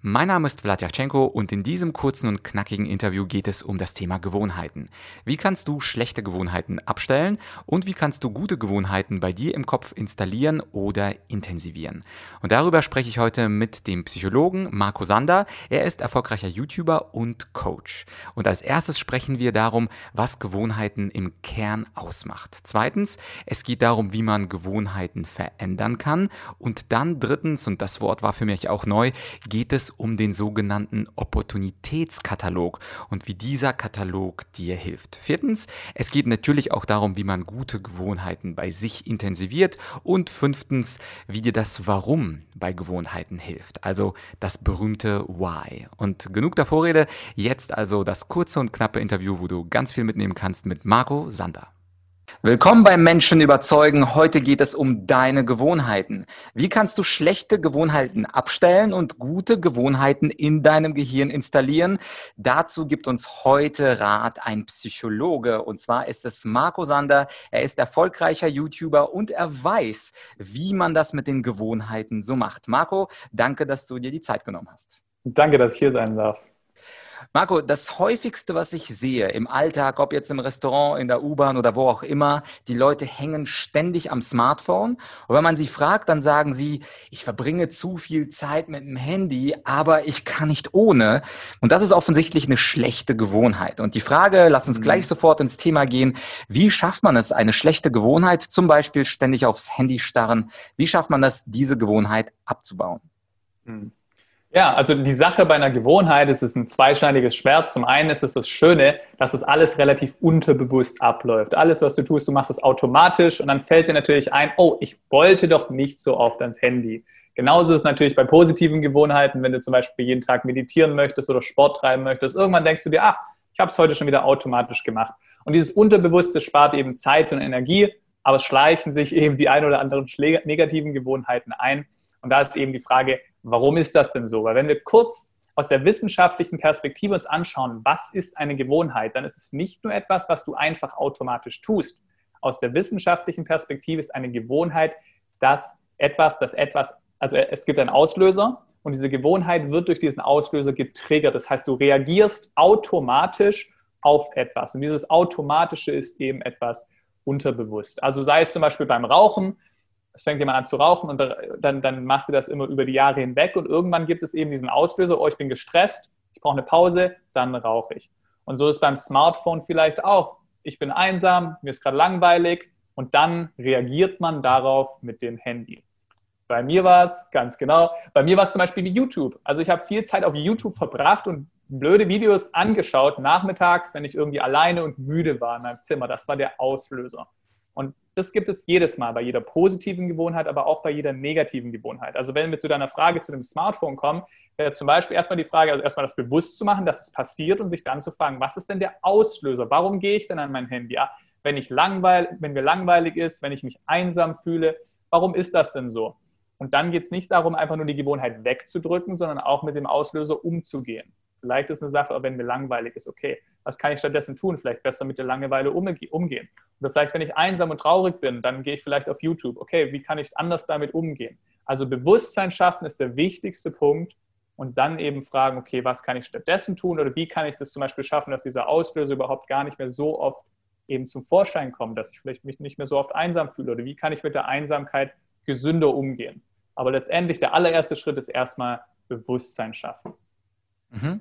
Mein Name ist Vladyachenko und in diesem kurzen und knackigen Interview geht es um das Thema Gewohnheiten. Wie kannst du schlechte Gewohnheiten abstellen und wie kannst du gute Gewohnheiten bei dir im Kopf installieren oder intensivieren? Und darüber spreche ich heute mit dem Psychologen Marco Sander. Er ist erfolgreicher YouTuber und Coach. Und als erstes sprechen wir darum, was Gewohnheiten im Kern ausmacht. Zweitens, es geht darum, wie man Gewohnheiten verändern kann. Und dann drittens, und das Wort war für mich auch neu, geht es um den sogenannten Opportunitätskatalog und wie dieser Katalog dir hilft. Viertens, es geht natürlich auch darum, wie man gute Gewohnheiten bei sich intensiviert. Und fünftens, wie dir das Warum bei Gewohnheiten hilft. Also das berühmte Why. Und genug der Vorrede, jetzt also das kurze und knappe Interview, wo du ganz viel mitnehmen kannst mit Marco Sander. Willkommen beim Menschen überzeugen. Heute geht es um deine Gewohnheiten. Wie kannst du schlechte Gewohnheiten abstellen und gute Gewohnheiten in deinem Gehirn installieren? Dazu gibt uns heute Rat ein Psychologe und zwar ist es Marco Sander. Er ist erfolgreicher YouTuber und er weiß, wie man das mit den Gewohnheiten so macht. Marco, danke, dass du dir die Zeit genommen hast. Danke, dass ich hier sein darf. Marco, das häufigste, was ich sehe im Alltag, ob jetzt im Restaurant, in der U-Bahn oder wo auch immer, die Leute hängen ständig am Smartphone. Und wenn man sie fragt, dann sagen sie, ich verbringe zu viel Zeit mit dem Handy, aber ich kann nicht ohne. Und das ist offensichtlich eine schlechte Gewohnheit. Und die Frage, lass uns gleich mhm. sofort ins Thema gehen. Wie schafft man es, eine schlechte Gewohnheit, zum Beispiel ständig aufs Handy starren, wie schafft man das, diese Gewohnheit abzubauen? Mhm. Ja, also die Sache bei einer Gewohnheit ist es ein zweischneidiges Schwert. Zum einen ist es das Schöne, dass es alles relativ unterbewusst abläuft. Alles, was du tust, du machst es automatisch und dann fällt dir natürlich ein, oh, ich wollte doch nicht so oft ans Handy. Genauso ist es natürlich bei positiven Gewohnheiten, wenn du zum Beispiel jeden Tag meditieren möchtest oder Sport treiben möchtest. Irgendwann denkst du dir, ah, ich habe es heute schon wieder automatisch gemacht. Und dieses Unterbewusste spart eben Zeit und Energie, aber es schleichen sich eben die ein oder anderen negativen Gewohnheiten ein. Und da ist eben die Frage, Warum ist das denn so? Weil wenn wir kurz aus der wissenschaftlichen Perspektive uns anschauen, was ist eine Gewohnheit, dann ist es nicht nur etwas, was du einfach automatisch tust. Aus der wissenschaftlichen Perspektive ist eine Gewohnheit dass etwas, das etwas, also es gibt einen Auslöser und diese Gewohnheit wird durch diesen Auslöser getriggert. Das heißt, du reagierst automatisch auf etwas und dieses Automatische ist eben etwas unterbewusst. Also sei es zum Beispiel beim Rauchen, es fängt jemand an zu rauchen und dann, dann macht ihr das immer über die Jahre hinweg und irgendwann gibt es eben diesen Auslöser, oh, ich bin gestresst, ich brauche eine Pause, dann rauche ich. Und so ist beim Smartphone vielleicht auch, ich bin einsam, mir ist gerade langweilig und dann reagiert man darauf mit dem Handy. Bei mir war es, ganz genau, bei mir war es zum Beispiel wie YouTube. Also ich habe viel Zeit auf YouTube verbracht und blöde Videos angeschaut, nachmittags, wenn ich irgendwie alleine und müde war in meinem Zimmer. Das war der Auslöser. Und das gibt es jedes Mal, bei jeder positiven Gewohnheit, aber auch bei jeder negativen Gewohnheit. Also wenn wir zu deiner Frage zu dem Smartphone kommen, wäre zum Beispiel erstmal die Frage, also erstmal das bewusst zu machen, dass es passiert und sich dann zu fragen, was ist denn der Auslöser? Warum gehe ich denn an mein Handy? Ja, wenn, ich langweil, wenn mir langweilig ist, wenn ich mich einsam fühle, warum ist das denn so? Und dann geht es nicht darum, einfach nur die Gewohnheit wegzudrücken, sondern auch mit dem Auslöser umzugehen. Vielleicht ist eine Sache, wenn mir langweilig ist, okay, was kann ich stattdessen tun? Vielleicht besser mit der Langeweile umgehen. Oder vielleicht, wenn ich einsam und traurig bin, dann gehe ich vielleicht auf YouTube. Okay, wie kann ich anders damit umgehen? Also Bewusstsein schaffen ist der wichtigste Punkt und dann eben fragen, okay, was kann ich stattdessen tun oder wie kann ich das zum Beispiel schaffen, dass dieser Auslöser überhaupt gar nicht mehr so oft eben zum Vorschein kommt, dass ich vielleicht mich nicht mehr so oft einsam fühle oder wie kann ich mit der Einsamkeit gesünder umgehen. Aber letztendlich der allererste Schritt ist erstmal Bewusstsein schaffen. Mhm.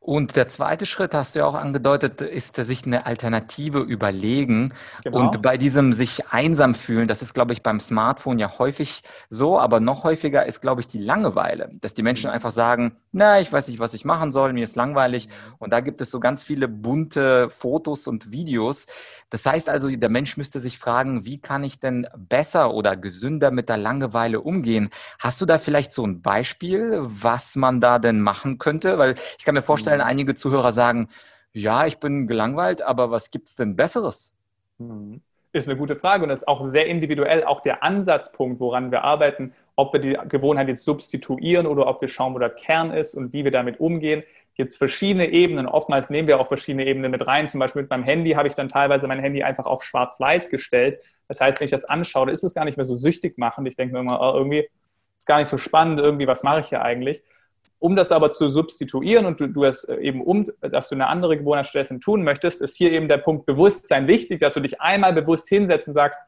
Und der zweite Schritt, hast du ja auch angedeutet, ist sich eine Alternative überlegen. Genau. Und bei diesem sich einsam fühlen, das ist, glaube ich, beim Smartphone ja häufig so, aber noch häufiger ist, glaube ich, die Langeweile, dass die Menschen mhm. einfach sagen, na, ich weiß nicht, was ich machen soll, mir ist langweilig. Mhm. Und da gibt es so ganz viele bunte Fotos und Videos. Das heißt also, der Mensch müsste sich fragen, wie kann ich denn besser oder gesünder mit der Langeweile umgehen? Hast du da vielleicht so ein Beispiel, was man da denn machen könnte? Weil ich kann mir vorstellen, vorstellen, einige Zuhörer sagen, ja, ich bin gelangweilt, aber was gibt es denn Besseres? Mhm. Ist eine gute Frage und ist auch sehr individuell auch der Ansatzpunkt, woran wir arbeiten, ob wir die Gewohnheit jetzt substituieren oder ob wir schauen, wo der Kern ist und wie wir damit umgehen. es verschiedene Ebenen. Oftmals nehmen wir auch verschiedene Ebenen mit rein. Zum Beispiel mit meinem Handy habe ich dann teilweise mein Handy einfach auf schwarz-weiß gestellt. Das heißt, wenn ich das anschaue, ist es gar nicht mehr so süchtig machend. Ich denke mir immer, oh, irgendwie ist gar nicht so spannend, irgendwie, was mache ich hier eigentlich? Um das aber zu substituieren und du, du es eben um, dass du eine andere Gewohnheit stattdessen tun möchtest, ist hier eben der Punkt Bewusstsein wichtig, dass du dich einmal bewusst hinsetzt und sagst,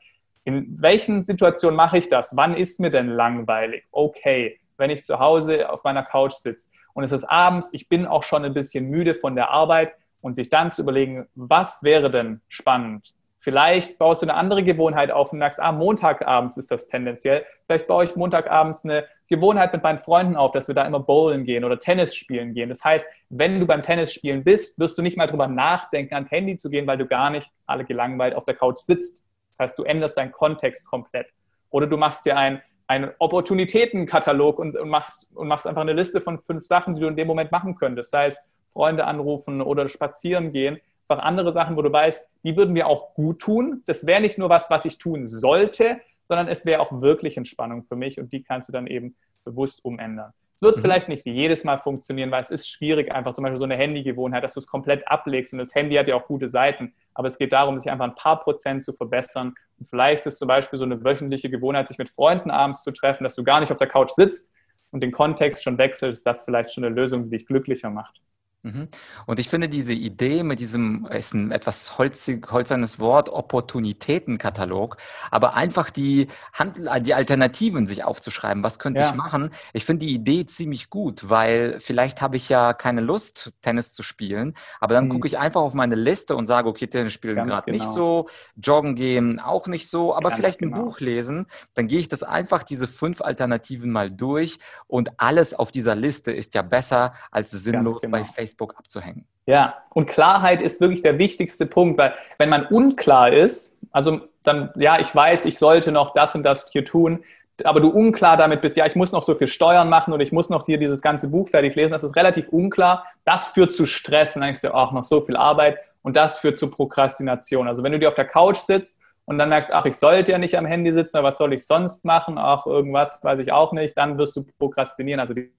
in welchen Situationen mache ich das? Wann ist mir denn langweilig? Okay, wenn ich zu Hause auf meiner Couch sitze und es ist abends, ich bin auch schon ein bisschen müde von der Arbeit und sich dann zu überlegen, was wäre denn spannend? Vielleicht baust du eine andere Gewohnheit auf und merkst, ah, Montagabends ist das tendenziell. Vielleicht baue ich Montagabends eine Gewohnheit mit meinen Freunden auf, dass wir da immer bowlen gehen oder Tennis spielen gehen. Das heißt, wenn du beim Tennis spielen bist, wirst du nicht mal drüber nachdenken, ans Handy zu gehen, weil du gar nicht alle gelangweilt auf der Couch sitzt. Das heißt, du änderst deinen Kontext komplett. Oder du machst dir ein einen Opportunitätenkatalog und, und, machst, und machst einfach eine Liste von fünf Sachen, die du in dem Moment machen könntest. Sei es Freunde anrufen oder spazieren gehen. Einfach andere Sachen, wo du weißt, die würden mir auch gut tun. Das wäre nicht nur was, was ich tun sollte, sondern es wäre auch wirklich Entspannung für mich und die kannst du dann eben bewusst umändern. Es wird mhm. vielleicht nicht jedes Mal funktionieren, weil es ist schwierig, einfach zum Beispiel so eine Handygewohnheit, dass du es komplett ablegst und das Handy hat ja auch gute Seiten, aber es geht darum, sich einfach ein paar Prozent zu verbessern. Und vielleicht ist zum Beispiel so eine wöchentliche Gewohnheit, sich mit Freunden abends zu treffen, dass du gar nicht auf der Couch sitzt und den Kontext schon wechselst, das vielleicht schon eine Lösung, die dich glücklicher macht. Mhm. Und ich finde diese Idee mit diesem, ist ein etwas holzig, holzernes Wort, Opportunitätenkatalog, aber einfach die, Handel, die Alternativen sich aufzuschreiben, was könnte ja. ich machen? Ich finde die Idee ziemlich gut, weil vielleicht habe ich ja keine Lust, Tennis zu spielen, aber dann mhm. gucke ich einfach auf meine Liste und sage, okay, Tennis spielen gerade genau. nicht so, joggen gehen auch nicht so, aber Ganz vielleicht genau. ein Buch lesen, dann gehe ich das einfach, diese fünf Alternativen mal durch und alles auf dieser Liste ist ja besser als sinnlos genau. bei Facebook Facebook abzuhängen. Ja, und Klarheit ist wirklich der wichtigste Punkt, weil wenn man unklar ist, also dann, ja, ich weiß, ich sollte noch das und das hier tun, aber du unklar damit bist, ja, ich muss noch so viel Steuern machen oder ich muss noch hier dieses ganze Buch fertig lesen, das ist relativ unklar. Das führt zu Stress und dann denkst du, ach, noch so viel Arbeit und das führt zu Prokrastination. Also wenn du dir auf der Couch sitzt und dann merkst, ach, ich sollte ja nicht am Handy sitzen, aber was soll ich sonst machen? Ach, irgendwas weiß ich auch nicht, dann wirst du prokrastinieren. Also die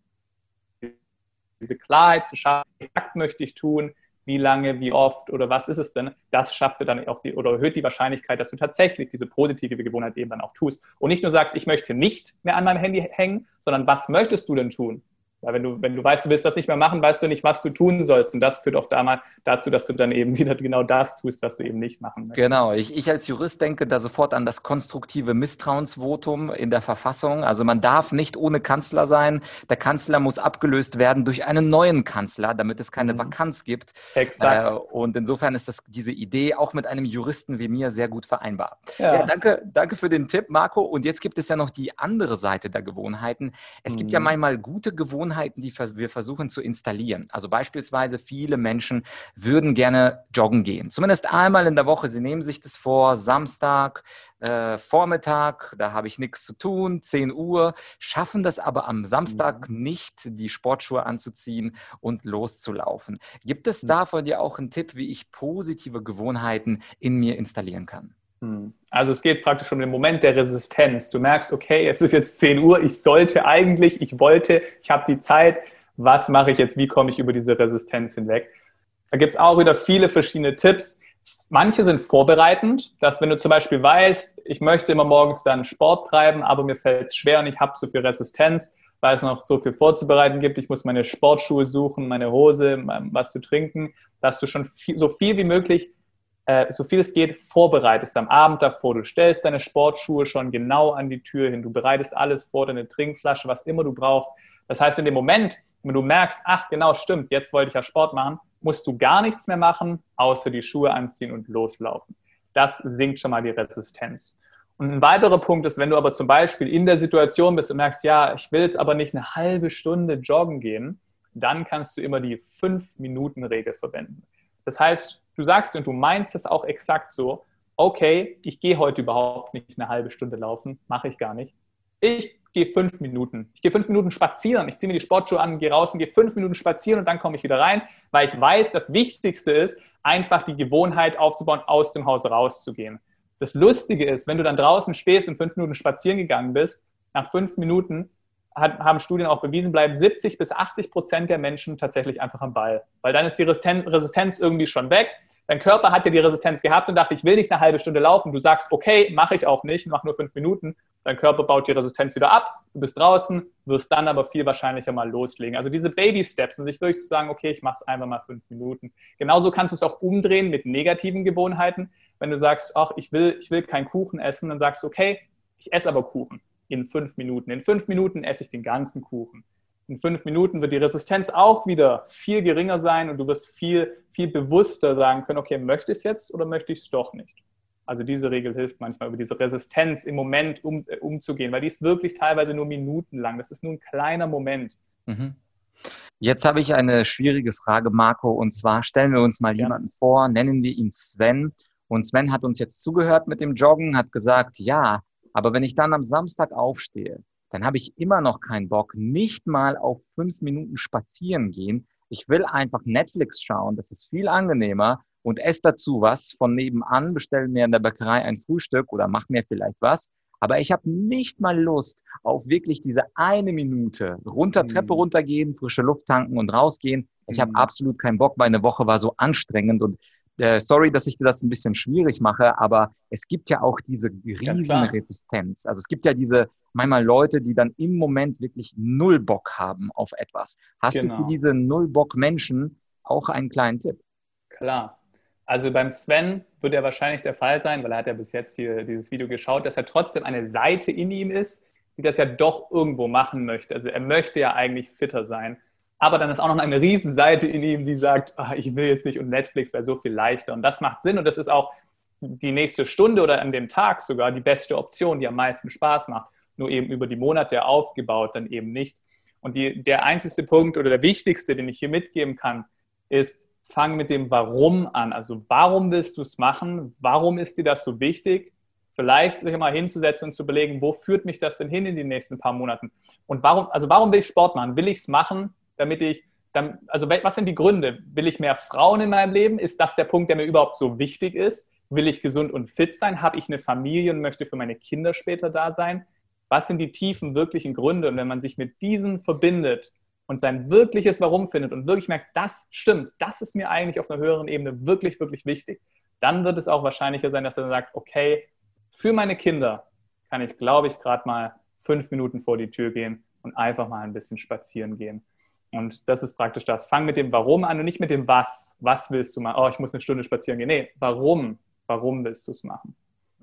diese Klarheit zu schaffen, was möchte ich tun, wie lange, wie oft oder was ist es denn, das schafft dann auch die oder erhöht die Wahrscheinlichkeit, dass du tatsächlich diese positive Gewohnheit eben dann auch tust. Und nicht nur sagst, ich möchte nicht mehr an meinem Handy hängen, sondern was möchtest du denn tun? Weil wenn du, wenn du weißt, du willst das nicht mehr machen, weißt du nicht, was du tun sollst. Und das führt oft einmal dazu, dass du dann eben wieder genau das tust, was du eben nicht machen möchtest. Genau. Ich, ich als Jurist denke da sofort an das konstruktive Misstrauensvotum in der Verfassung. Also man darf nicht ohne Kanzler sein. Der Kanzler muss abgelöst werden durch einen neuen Kanzler, damit es keine mhm. Vakanz gibt. Exakt. Äh, und insofern ist das, diese Idee auch mit einem Juristen wie mir sehr gut vereinbar. Ja. ja. danke, danke für den Tipp, Marco. Und jetzt gibt es ja noch die andere Seite der Gewohnheiten. Es mhm. gibt ja mhm. manchmal gute Gewohnheiten, Gewohnheiten, die wir versuchen zu installieren. Also beispielsweise viele Menschen würden gerne joggen gehen. Zumindest einmal in der Woche. Sie nehmen sich das vor, Samstag, äh, Vormittag, da habe ich nichts zu tun, 10 Uhr, schaffen das aber am Samstag ja. nicht, die Sportschuhe anzuziehen und loszulaufen. Gibt es da von dir auch einen Tipp, wie ich positive Gewohnheiten in mir installieren kann? Hm. Also es geht praktisch um den Moment der Resistenz. Du merkst, okay, es ist jetzt 10 Uhr, ich sollte eigentlich, ich wollte, ich habe die Zeit, was mache ich jetzt, wie komme ich über diese Resistenz hinweg? Da gibt es auch wieder viele verschiedene Tipps. Manche sind vorbereitend, dass wenn du zum Beispiel weißt, ich möchte immer morgens dann Sport treiben, aber mir fällt es schwer und ich habe so viel Resistenz, weil es noch so viel vorzubereiten gibt. Ich muss meine Sportschuhe suchen, meine Hose, was zu trinken, dass du schon viel, so viel wie möglich äh, so viel es geht, vorbereitest am Abend davor. Du stellst deine Sportschuhe schon genau an die Tür hin. Du bereitest alles vor, deine Trinkflasche, was immer du brauchst. Das heißt, in dem Moment, wenn du merkst, ach genau, stimmt, jetzt wollte ich ja Sport machen, musst du gar nichts mehr machen, außer die Schuhe anziehen und loslaufen. Das sinkt schon mal die Resistenz. Und ein weiterer Punkt ist, wenn du aber zum Beispiel in der Situation bist und merkst, ja, ich will jetzt aber nicht eine halbe Stunde joggen gehen, dann kannst du immer die 5-Minuten-Regel verwenden. Das heißt, du sagst und du meinst es auch exakt so, okay, ich gehe heute überhaupt nicht eine halbe Stunde laufen, mache ich gar nicht. Ich gehe fünf Minuten. Ich gehe fünf Minuten spazieren. Ich ziehe mir die Sportschuhe an, gehe raus und gehe fünf Minuten spazieren und dann komme ich wieder rein, weil ich weiß, das Wichtigste ist, einfach die Gewohnheit aufzubauen, aus dem Haus rauszugehen. Das Lustige ist, wenn du dann draußen stehst und fünf Minuten spazieren gegangen bist, nach fünf Minuten hat, haben Studien auch bewiesen, bleiben 70 bis 80 Prozent der Menschen tatsächlich einfach am Ball. Weil dann ist die Resistenz irgendwie schon weg. Dein Körper hat ja die Resistenz gehabt und dachte, ich will nicht eine halbe Stunde laufen. Du sagst, okay, mache ich auch nicht, mach nur fünf Minuten. Dein Körper baut die Resistenz wieder ab. Du bist draußen, wirst dann aber viel wahrscheinlicher mal loslegen. Also diese Baby-Steps und sich wirklich zu sagen, okay, ich mache es einfach mal fünf Minuten. Genauso kannst du es auch umdrehen mit negativen Gewohnheiten. Wenn du sagst, ach, ich will, ich will keinen Kuchen essen, dann sagst du, okay, ich esse aber Kuchen in fünf Minuten. In fünf Minuten esse ich den ganzen Kuchen. In fünf Minuten wird die Resistenz auch wieder viel geringer sein und du wirst viel, viel bewusster sagen können, okay, möchte ich es jetzt oder möchte ich es doch nicht? Also diese Regel hilft manchmal, über diese Resistenz im Moment um, äh, umzugehen, weil die ist wirklich teilweise nur minutenlang. Das ist nur ein kleiner Moment. Mhm. Jetzt habe ich eine schwierige Frage, Marco, und zwar stellen wir uns mal ja. jemanden vor, nennen wir ihn Sven. Und Sven hat uns jetzt zugehört mit dem Joggen, hat gesagt, ja, aber wenn ich dann am Samstag aufstehe, dann habe ich immer noch keinen Bock, nicht mal auf fünf Minuten spazieren gehen. Ich will einfach Netflix schauen, das ist viel angenehmer und esse dazu was von nebenan, bestelle mir in der Bäckerei ein Frühstück oder mach mir vielleicht was. Aber ich habe nicht mal Lust auf wirklich diese eine Minute runter, Treppe mhm. runtergehen, frische Luft tanken und rausgehen. Ich habe mhm. absolut keinen Bock. Meine Woche war so anstrengend und äh, sorry, dass ich dir das ein bisschen schwierig mache, aber es gibt ja auch diese Riesenresistenz. Also es gibt ja diese manchmal Leute, die dann im Moment wirklich null Bock haben auf etwas. Hast genau. du für genau. diese null Bock Menschen auch einen kleinen Tipp? Klar. Also beim Sven wird er wahrscheinlich der Fall sein, weil er hat ja bis jetzt hier dieses Video geschaut, dass er trotzdem eine Seite in ihm ist, die das ja doch irgendwo machen möchte. Also er möchte ja eigentlich fitter sein aber dann ist auch noch eine Riesenseite in ihm, die sagt, ach, ich will jetzt nicht und Netflix wäre so viel leichter. Und das macht Sinn und das ist auch die nächste Stunde oder an dem Tag sogar die beste Option, die am meisten Spaß macht. Nur eben über die Monate aufgebaut, dann eben nicht. Und die, der einzigste Punkt oder der wichtigste, den ich hier mitgeben kann, ist, fang mit dem Warum an. Also warum willst du es machen? Warum ist dir das so wichtig? Vielleicht sich mal hinzusetzen und zu überlegen, wo führt mich das denn hin in den nächsten paar Monaten? Und warum, also warum will ich Sport machen? Will ich es machen, damit ich, dann, also was sind die Gründe? Will ich mehr Frauen in meinem Leben? Ist das der Punkt, der mir überhaupt so wichtig ist? Will ich gesund und fit sein? Habe ich eine Familie und möchte für meine Kinder später da sein? Was sind die tiefen, wirklichen Gründe? Und wenn man sich mit diesen verbindet und sein wirkliches Warum findet und wirklich merkt, das stimmt, das ist mir eigentlich auf einer höheren Ebene wirklich, wirklich wichtig, dann wird es auch wahrscheinlicher sein, dass er sagt, okay, für meine Kinder kann ich, glaube ich, gerade mal fünf Minuten vor die Tür gehen und einfach mal ein bisschen spazieren gehen. Und das ist praktisch das. Fang mit dem Warum an und nicht mit dem Was. Was willst du machen? Oh, ich muss eine Stunde spazieren gehen. Nee, warum? Warum willst du es machen?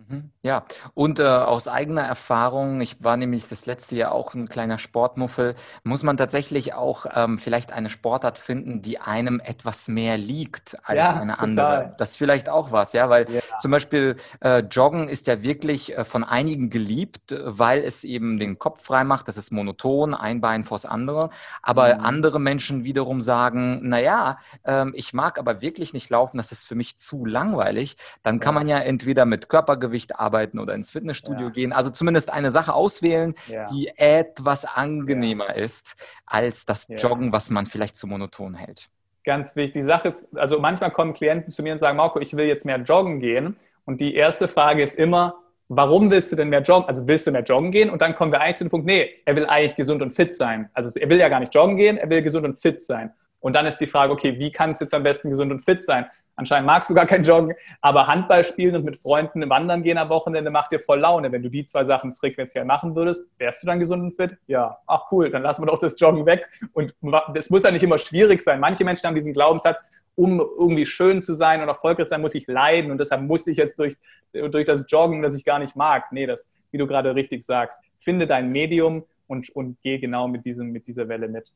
Mhm. Ja, und äh, aus eigener Erfahrung, ich war nämlich das letzte Jahr auch ein kleiner Sportmuffel, muss man tatsächlich auch ähm, vielleicht eine Sportart finden, die einem etwas mehr liegt als ja, eine andere. Total. Das ist vielleicht auch was, ja, weil ja. Zum Beispiel äh, Joggen ist ja wirklich äh, von einigen geliebt, weil es eben den Kopf frei macht, das ist monoton, ein Bein vors andere. Aber mhm. andere Menschen wiederum sagen, naja, ähm, ich mag aber wirklich nicht laufen, das ist für mich zu langweilig. Dann kann man ja entweder mit Körpergewicht arbeiten oder ins Fitnessstudio ja. gehen. Also zumindest eine Sache auswählen, ja. die etwas angenehmer ja. ist als das Joggen, was man vielleicht zu monoton hält. Ganz wichtig. Die Sache, also manchmal kommen Klienten zu mir und sagen, Marco, ich will jetzt mehr joggen gehen. Und die erste Frage ist immer, warum willst du denn mehr joggen? Also willst du mehr joggen gehen? Und dann kommen wir eigentlich zu dem Punkt, nee, er will eigentlich gesund und fit sein. Also er will ja gar nicht joggen gehen, er will gesund und fit sein. Und dann ist die Frage, okay, wie kannst du jetzt am besten gesund und fit sein? Anscheinend magst du gar kein Joggen, aber Handball spielen und mit Freunden wandern gehen am Wochenende macht dir voll Laune. Wenn du die zwei Sachen frequenziell machen würdest, wärst du dann gesund und fit? Ja, ach cool, dann lassen wir doch das Joggen weg. Und das muss ja nicht immer schwierig sein. Manche Menschen haben diesen Glaubenssatz, um irgendwie schön zu sein und erfolgreich zu sein, muss ich leiden und deshalb muss ich jetzt durch, durch das Joggen, das ich gar nicht mag. Nee, das, wie du gerade richtig sagst, finde dein Medium und, und geh genau mit, diesem, mit dieser Welle mit.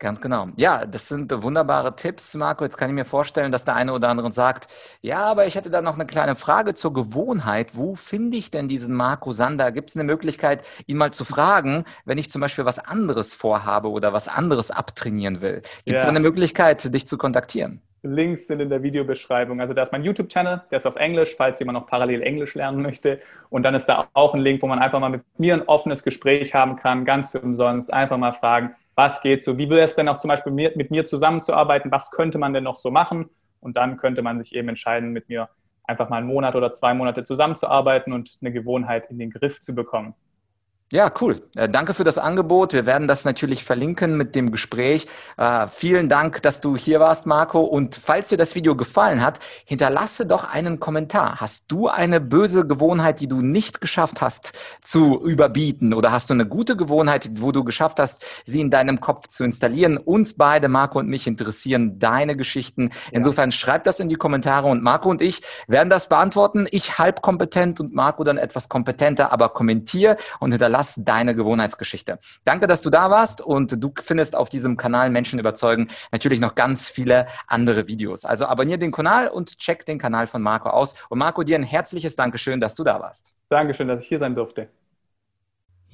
Ganz genau. Ja, das sind wunderbare Tipps, Marco. Jetzt kann ich mir vorstellen, dass der eine oder andere sagt, ja, aber ich hätte da noch eine kleine Frage zur Gewohnheit. Wo finde ich denn diesen Marco Sander? Gibt es eine Möglichkeit, ihn mal zu fragen, wenn ich zum Beispiel was anderes vorhabe oder was anderes abtrainieren will? Gibt es ja. eine Möglichkeit, dich zu kontaktieren? Links sind in der Videobeschreibung. Also da ist mein YouTube-Channel, der ist auf Englisch, falls jemand noch parallel Englisch lernen möchte. Und dann ist da auch ein Link, wo man einfach mal mit mir ein offenes Gespräch haben kann, ganz für umsonst. Einfach mal fragen, was geht so, wie wäre es denn auch zum Beispiel mit mir zusammenzuarbeiten, was könnte man denn noch so machen? Und dann könnte man sich eben entscheiden, mit mir einfach mal einen Monat oder zwei Monate zusammenzuarbeiten und eine Gewohnheit in den Griff zu bekommen. Ja, cool. Äh, danke für das Angebot. Wir werden das natürlich verlinken mit dem Gespräch. Äh, vielen Dank, dass du hier warst, Marco. Und falls dir das Video gefallen hat, hinterlasse doch einen Kommentar. Hast du eine böse Gewohnheit, die du nicht geschafft hast zu überbieten? Oder hast du eine gute Gewohnheit, wo du geschafft hast, sie in deinem Kopf zu installieren? Uns beide, Marco und mich, interessieren deine Geschichten. Insofern schreib das in die Kommentare und Marco und ich werden das beantworten. Ich halb kompetent und Marco dann etwas kompetenter, aber kommentier und hinterlasse das deine Gewohnheitsgeschichte. Danke, dass du da warst und du findest auf diesem Kanal Menschen überzeugen natürlich noch ganz viele andere Videos. Also abonniere den Kanal und check den Kanal von Marco aus. Und Marco, dir ein herzliches Dankeschön, dass du da warst. Dankeschön, dass ich hier sein durfte.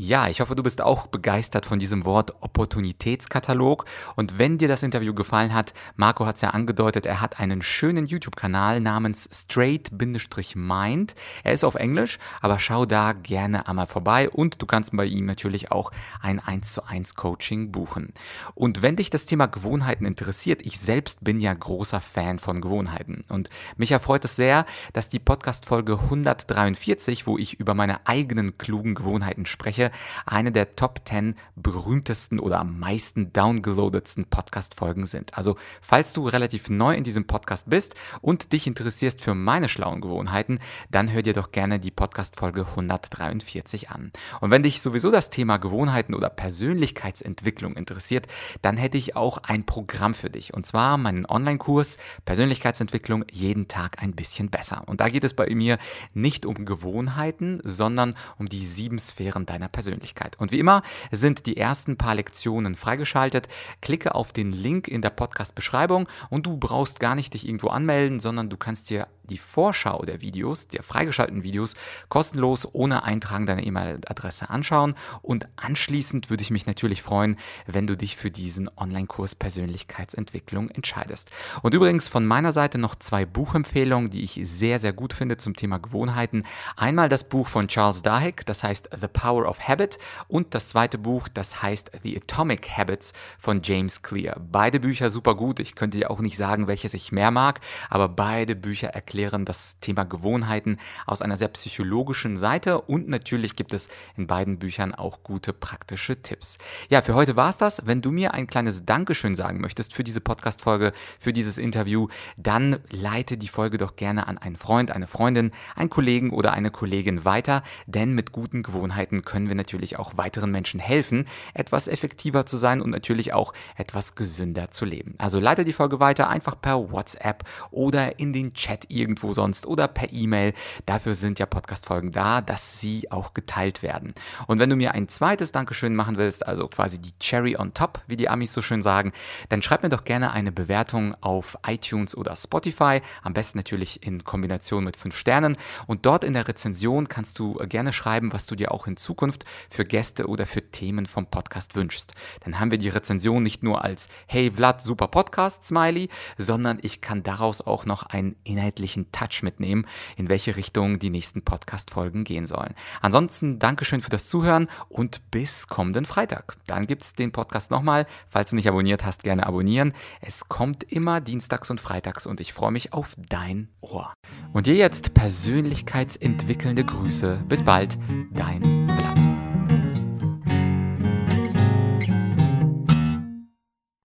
Ja, ich hoffe, du bist auch begeistert von diesem Wort Opportunitätskatalog. Und wenn dir das Interview gefallen hat, Marco hat es ja angedeutet, er hat einen schönen YouTube-Kanal namens Straight-Mind. Er ist auf Englisch, aber schau da gerne einmal vorbei und du kannst bei ihm natürlich auch ein 1 zu 1 Coaching buchen. Und wenn dich das Thema Gewohnheiten interessiert, ich selbst bin ja großer Fan von Gewohnheiten. Und mich erfreut es sehr, dass die Podcast-Folge 143, wo ich über meine eigenen klugen Gewohnheiten spreche, eine der Top 10 berühmtesten oder am meisten downgeloadetsten Podcast-Folgen sind. Also, falls du relativ neu in diesem Podcast bist und dich interessierst für meine schlauen Gewohnheiten, dann hör dir doch gerne die Podcast-Folge 143 an. Und wenn dich sowieso das Thema Gewohnheiten oder Persönlichkeitsentwicklung interessiert, dann hätte ich auch ein Programm für dich. Und zwar meinen Online-Kurs Persönlichkeitsentwicklung jeden Tag ein bisschen besser. Und da geht es bei mir nicht um Gewohnheiten, sondern um die sieben Sphären deiner Persönlichkeit. Und wie immer sind die ersten paar Lektionen freigeschaltet. Klicke auf den Link in der Podcast-Beschreibung und du brauchst gar nicht dich irgendwo anmelden, sondern du kannst dir die Vorschau der Videos, der freigeschalteten Videos, kostenlos ohne Eintragen deiner E-Mail-Adresse anschauen. Und anschließend würde ich mich natürlich freuen, wenn du dich für diesen Online-Kurs Persönlichkeitsentwicklung entscheidest. Und übrigens von meiner Seite noch zwei Buchempfehlungen, die ich sehr, sehr gut finde zum Thema Gewohnheiten. Einmal das Buch von Charles Duhigg, das heißt The Power of Habit und das zweite Buch, das heißt The Atomic Habits von James Clear. Beide Bücher super gut. Ich könnte dir auch nicht sagen, welches ich mehr mag, aber beide Bücher erklären erklären das Thema Gewohnheiten aus einer sehr psychologischen Seite und natürlich gibt es in beiden Büchern auch gute praktische Tipps. Ja, für heute war es das. Wenn du mir ein kleines Dankeschön sagen möchtest für diese Podcast-Folge, für dieses Interview, dann leite die Folge doch gerne an einen Freund, eine Freundin, einen Kollegen oder eine Kollegin weiter, denn mit guten Gewohnheiten können wir natürlich auch weiteren Menschen helfen, etwas effektiver zu sein und natürlich auch etwas gesünder zu leben. Also leite die Folge weiter einfach per WhatsApp oder in den Chat irgendwie irgendwo sonst oder per E-Mail. Dafür sind ja Podcast-Folgen da, dass sie auch geteilt werden. Und wenn du mir ein zweites Dankeschön machen willst, also quasi die Cherry on top, wie die Amis so schön sagen, dann schreib mir doch gerne eine Bewertung auf iTunes oder Spotify. Am besten natürlich in Kombination mit fünf Sternen. Und dort in der Rezension kannst du gerne schreiben, was du dir auch in Zukunft für Gäste oder für Themen vom Podcast wünschst. Dann haben wir die Rezension nicht nur als Hey Vlad, super Podcast, Smiley, sondern ich kann daraus auch noch einen inhaltlichen persönlichen Touch mitnehmen, in welche Richtung die nächsten Podcast-Folgen gehen sollen. Ansonsten Dankeschön für das Zuhören und bis kommenden Freitag. Dann gibt es den Podcast nochmal. Falls du nicht abonniert hast, gerne abonnieren. Es kommt immer dienstags und freitags und ich freue mich auf dein Ohr. Und dir jetzt persönlichkeitsentwickelnde Grüße. Bis bald, dein